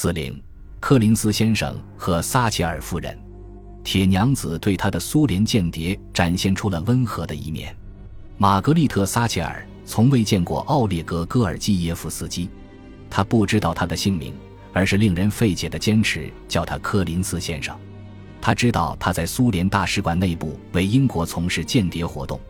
司令柯林斯先生和撒切尔夫人，铁娘子对他的苏联间谍展现出了温和的一面。玛格丽特·撒切尔从未见过奥列格·戈尔基耶夫斯基，他不知道他的姓名，而是令人费解的坚持叫他柯林斯先生。他知道他在苏联大使馆内部为英国从事间谍活动，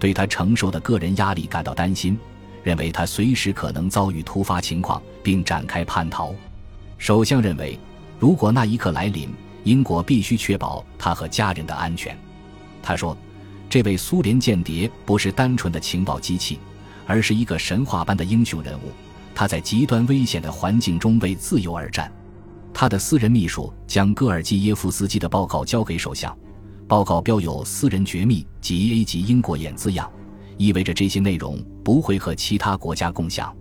对他承受的个人压力感到担心，认为他随时可能遭遇突发情况，并展开叛逃。首相认为，如果那一刻来临，英国必须确保他和家人的安全。他说：“这位苏联间谍不是单纯的情报机器，而是一个神话般的英雄人物。他在极端危险的环境中为自由而战。”他的私人秘书将戈尔基耶夫斯基的报告交给首相，报告标有“私人绝密”及 “A 级英国眼”字样，意味着这些内容不会和其他国家共享。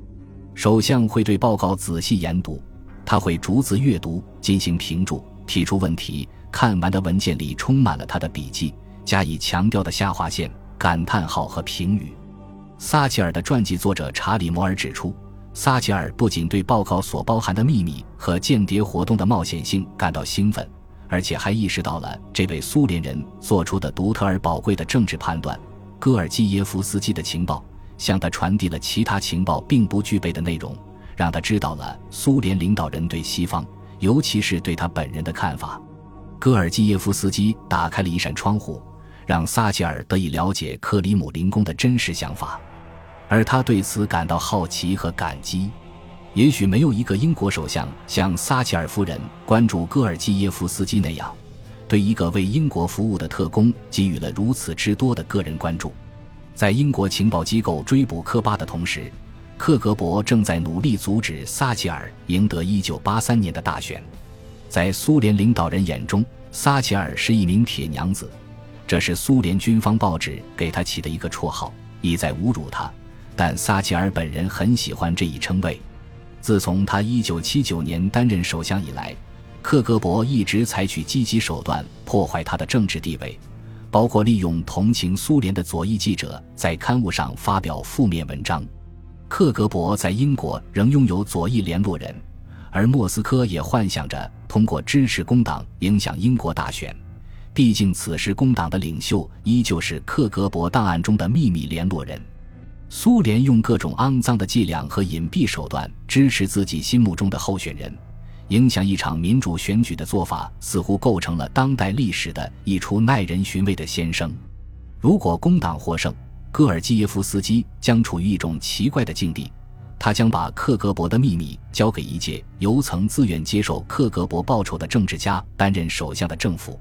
首相会对报告仔细研读，他会逐字阅读，进行评注，提出问题。看完的文件里充满了他的笔记，加以强调的下划线、感叹号和评语。撒切尔的传记作者查理·摩尔指出。撒切尔不仅对报告所包含的秘密和间谍活动的冒险性感到兴奋，而且还意识到了这位苏联人做出的独特而宝贵的政治判断。戈尔基耶夫斯基的情报向他传递了其他情报并不具备的内容，让他知道了苏联领导人对西方，尤其是对他本人的看法。戈尔基耶夫斯基打开了一扇窗户，让撒切尔得以了解克里姆林宫的真实想法。而他对此感到好奇和感激。也许没有一个英国首相像撒切尔夫人关注戈尔基耶夫斯基那样，对一个为英国服务的特工给予了如此之多的个人关注。在英国情报机构追捕科巴的同时，克格勃正在努力阻止撒切尔赢得1983年的大选。在苏联领导人眼中，撒切尔是一名铁娘子，这是苏联军方报纸给他起的一个绰号，意在侮辱他。但撒切尔本人很喜欢这一称谓。自从他1979年担任首相以来，克格勃一直采取积极手段破坏他的政治地位，包括利用同情苏联的左翼记者在刊物上发表负面文章。克格勃在英国仍拥有左翼联络人，而莫斯科也幻想着通过支持工党影响英国大选。毕竟，此时工党的领袖依旧是克格勃档案中的秘密联络人。苏联用各种肮脏的伎俩和隐蔽手段支持自己心目中的候选人，影响一场民主选举的做法，似乎构成了当代历史的一出耐人寻味的先声。如果工党获胜，戈尔基耶夫斯基将处于一种奇怪的境地：他将把克格勃的秘密交给一届由曾自愿接受克格勃报酬的政治家担任首相的政府，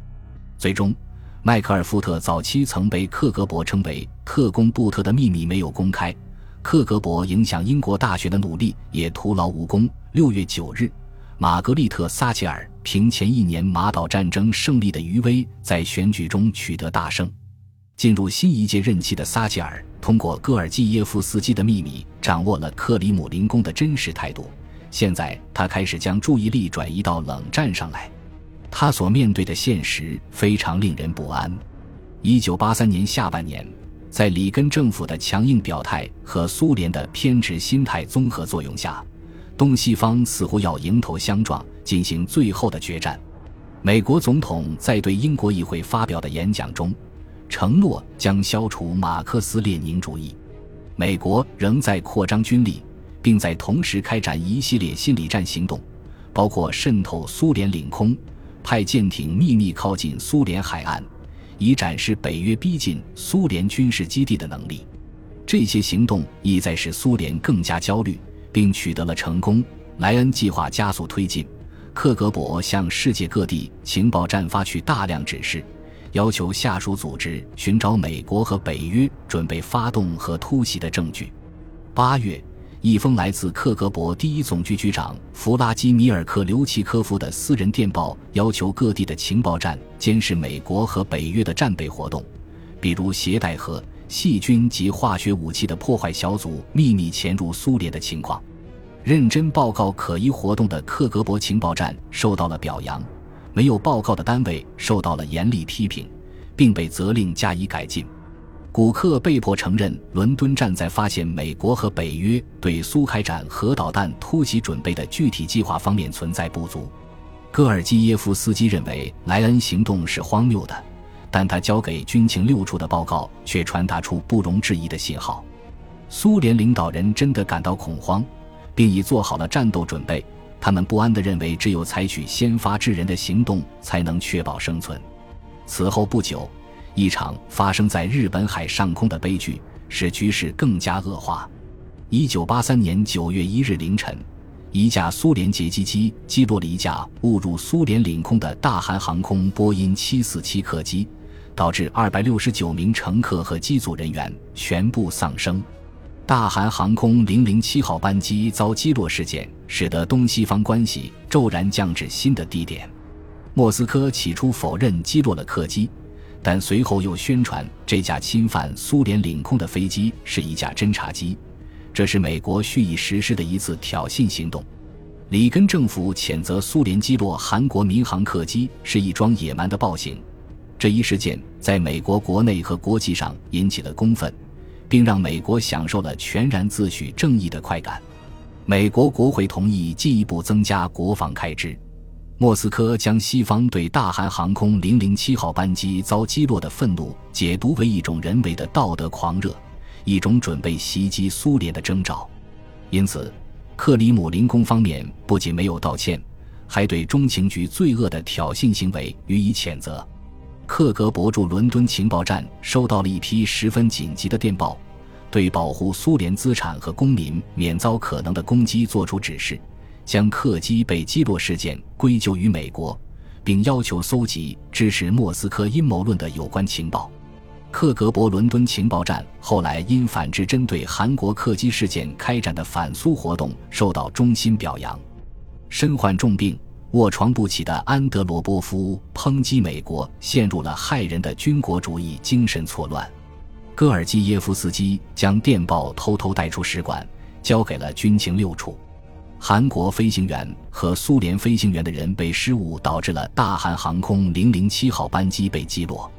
最终。迈克尔·福特早期曾被克格勃称为“特工布特”的秘密没有公开，克格勃影响英国大选的努力也徒劳无功。六月九日，玛格丽特·撒切尔凭前一年马岛战争胜利的余威，在选举中取得大胜。进入新一届任期的撒切尔，通过戈尔基耶夫斯基的秘密，掌握了克里姆林宫的真实态度。现在，他开始将注意力转移到冷战上来。他所面对的现实非常令人不安。一九八三年下半年，在里根政府的强硬表态和苏联的偏执心态综合作用下，东西方似乎要迎头相撞，进行最后的决战。美国总统在对英国议会发表的演讲中，承诺将消除马克思列宁主义。美国仍在扩张军力，并在同时开展一系列心理战行动，包括渗透苏联领空。派舰艇秘密靠近苏联海岸，以展示北约逼近苏联军事基地的能力。这些行动意在使苏联更加焦虑，并取得了成功。莱恩计划加速推进，克格勃向世界各地情报站发去大量指示，要求下属组织寻找美国和北约准备发动和突袭的证据。八月。一封来自克格勃第一总局局长弗拉基米尔·克留奇科夫的私人电报，要求各地的情报站监视美国和北约的战备活动，比如携带核、细菌及化学武器的破坏小组秘密潜入苏联的情况。认真报告可疑活动的克格勃情报站受到了表扬，没有报告的单位受到了严厉批评，并被责令加以改进。古克被迫承认，伦敦站在发现美国和北约对苏开展核导弹突袭准备的具体计划方面存在不足。戈尔基耶夫斯基认为莱恩行动是荒谬的，但他交给军情六处的报告却传达出不容置疑的信号。苏联领导人真的感到恐慌，并已做好了战斗准备。他们不安地认为，只有采取先发制人的行动，才能确保生存。此后不久，一场发生在日本海上空的悲剧使局势更加恶化。一九八三年九月一日凌晨，一架苏联截击机击落了一架误入苏联领空的大韩航空波音七四七客机，导致二百六十九名乘客和机组人员全部丧生。大韩航空零零七号班机遭击落事件，使得东西方关系骤然降至新的低点。莫斯科起初否认击落了客机，但随后又宣传这架侵犯苏联领空的飞机是一架侦察机，这是美国蓄意实施的一次挑衅行动。里根政府谴责苏联击落韩国民航客机是一桩野蛮的暴行。这一事件在美国国内和国际上引起了公愤。并让美国享受了全然自诩正义的快感。美国国会同意进一步增加国防开支。莫斯科将西方对大韩航空零零七号班机遭击落的愤怒解读为一种人为的道德狂热，一种准备袭击苏联的征兆。因此，克里姆林宫方面不仅没有道歉，还对中情局罪恶的挑衅行为予以谴责。克格勃驻伦敦情报站收到了一批十分紧急的电报，对保护苏联资产和公民免遭可能的攻击作出指示，将客机被击落事件归咎于美国，并要求搜集支持莫斯科阴谋论的有关情报。克格勃伦敦情报站后来因反制针对韩国客机事件开展的反苏活动受到衷心表扬。身患重病。卧床不起的安德罗波夫抨击美国陷入了害人的军国主义精神错乱。戈尔基耶夫斯基将电报偷偷带出使馆，交给了军情六处。韩国飞行员和苏联飞行员的人被失误导致了大韩航空零零七号班机被击落。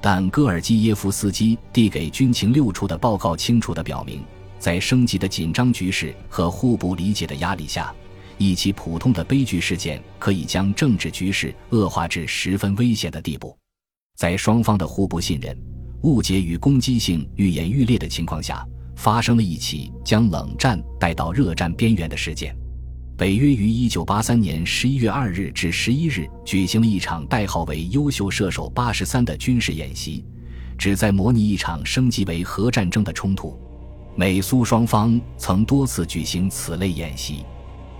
但戈尔基耶夫斯基递给军情六处的报告清楚地表明，在升级的紧张局势和互不理解的压力下。一起普通的悲剧事件可以将政治局势恶化至十分危险的地步，在双方的互不信任、误解与攻击性愈演愈烈的情况下，发生了一起将冷战带到热战边缘的事件。北约于一九八三年十一月二日至十一日举行了一场代号为“优秀射手八十三”的军事演习，旨在模拟一场升级为核战争的冲突。美苏双方曾多次举行此类演习。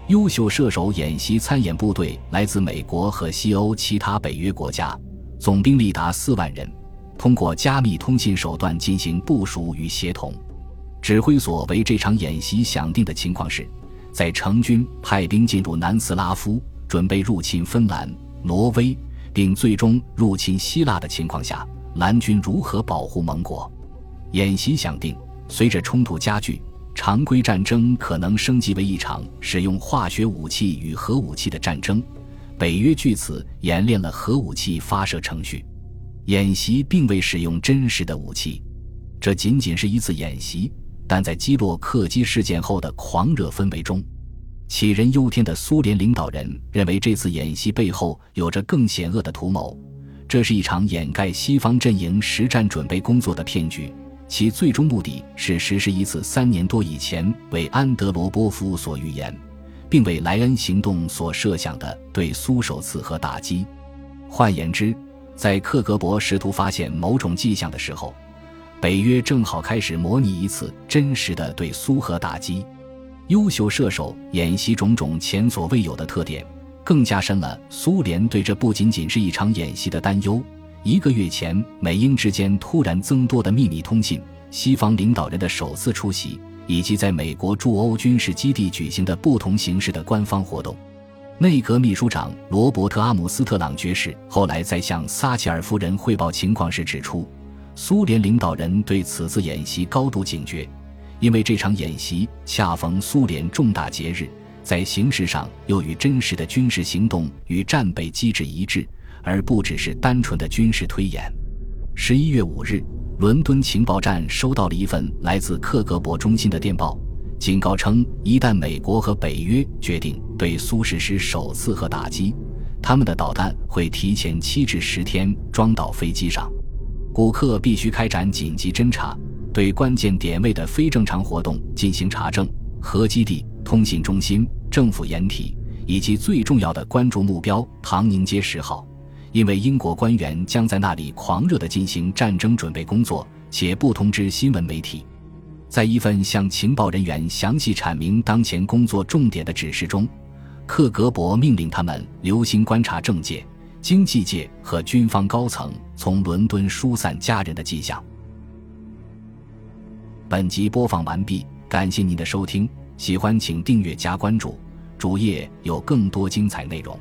优秀射手演习参演部队来自美国和西欧其他北约国家，总兵力达四万人，通过加密通信手段进行部署与协同。指挥所为这场演习想定的情况是，在成军派兵进入南斯拉夫，准备入侵芬兰、挪威，并最终入侵希腊的情况下，蓝军如何保护盟国？演习想定，随着冲突加剧。常规战争可能升级为一场使用化学武器与核武器的战争。北约据此演练了核武器发射程序。演习并未使用真实的武器，这仅仅是一次演习。但在击落客机事件后的狂热氛围中，杞人忧天的苏联领导人认为这次演习背后有着更险恶的图谋。这是一场掩盖西方阵营实战准备工作的骗局。其最终目的是实施一次三年多以前为安德罗波夫所预言，并为莱恩行动所设想的对苏首次核打击。换言之，在克格勃试图发现某种迹象的时候，北约正好开始模拟一次真实的对苏核打击。优秀射手演习种种前所未有的特点，更加深了苏联对这不仅仅是一场演习的担忧。一个月前，美英之间突然增多的秘密通信，西方领导人的首次出席，以及在美国驻欧军事基地举行的不同形式的官方活动。内阁秘书长罗伯特·阿姆斯特朗爵士后来在向撒切尔夫人汇报情况时指出，苏联领导人对此次演习高度警觉，因为这场演习恰逢苏联重大节日，在形式上又与真实的军事行动与战备机制一致。而不只是单纯的军事推演。十一月五日，伦敦情报站收到了一份来自克格勃中心的电报，警告称，一旦美国和北约决定对苏实施首次核打击，他们的导弹会提前七至十天装到飞机上。古克必须开展紧急侦查，对关键点位的非正常活动进行查证。核基地、通信中心、政府掩体以及最重要的关注目标唐宁街十号。因为英国官员将在那里狂热地进行战争准备工作，且不通知新闻媒体。在一份向情报人员详细阐明当前工作重点的指示中，克格勃命令他们留心观察政界、经济界和军方高层从伦敦疏散家人的迹象。本集播放完毕，感谢您的收听，喜欢请订阅加关注，主页有更多精彩内容。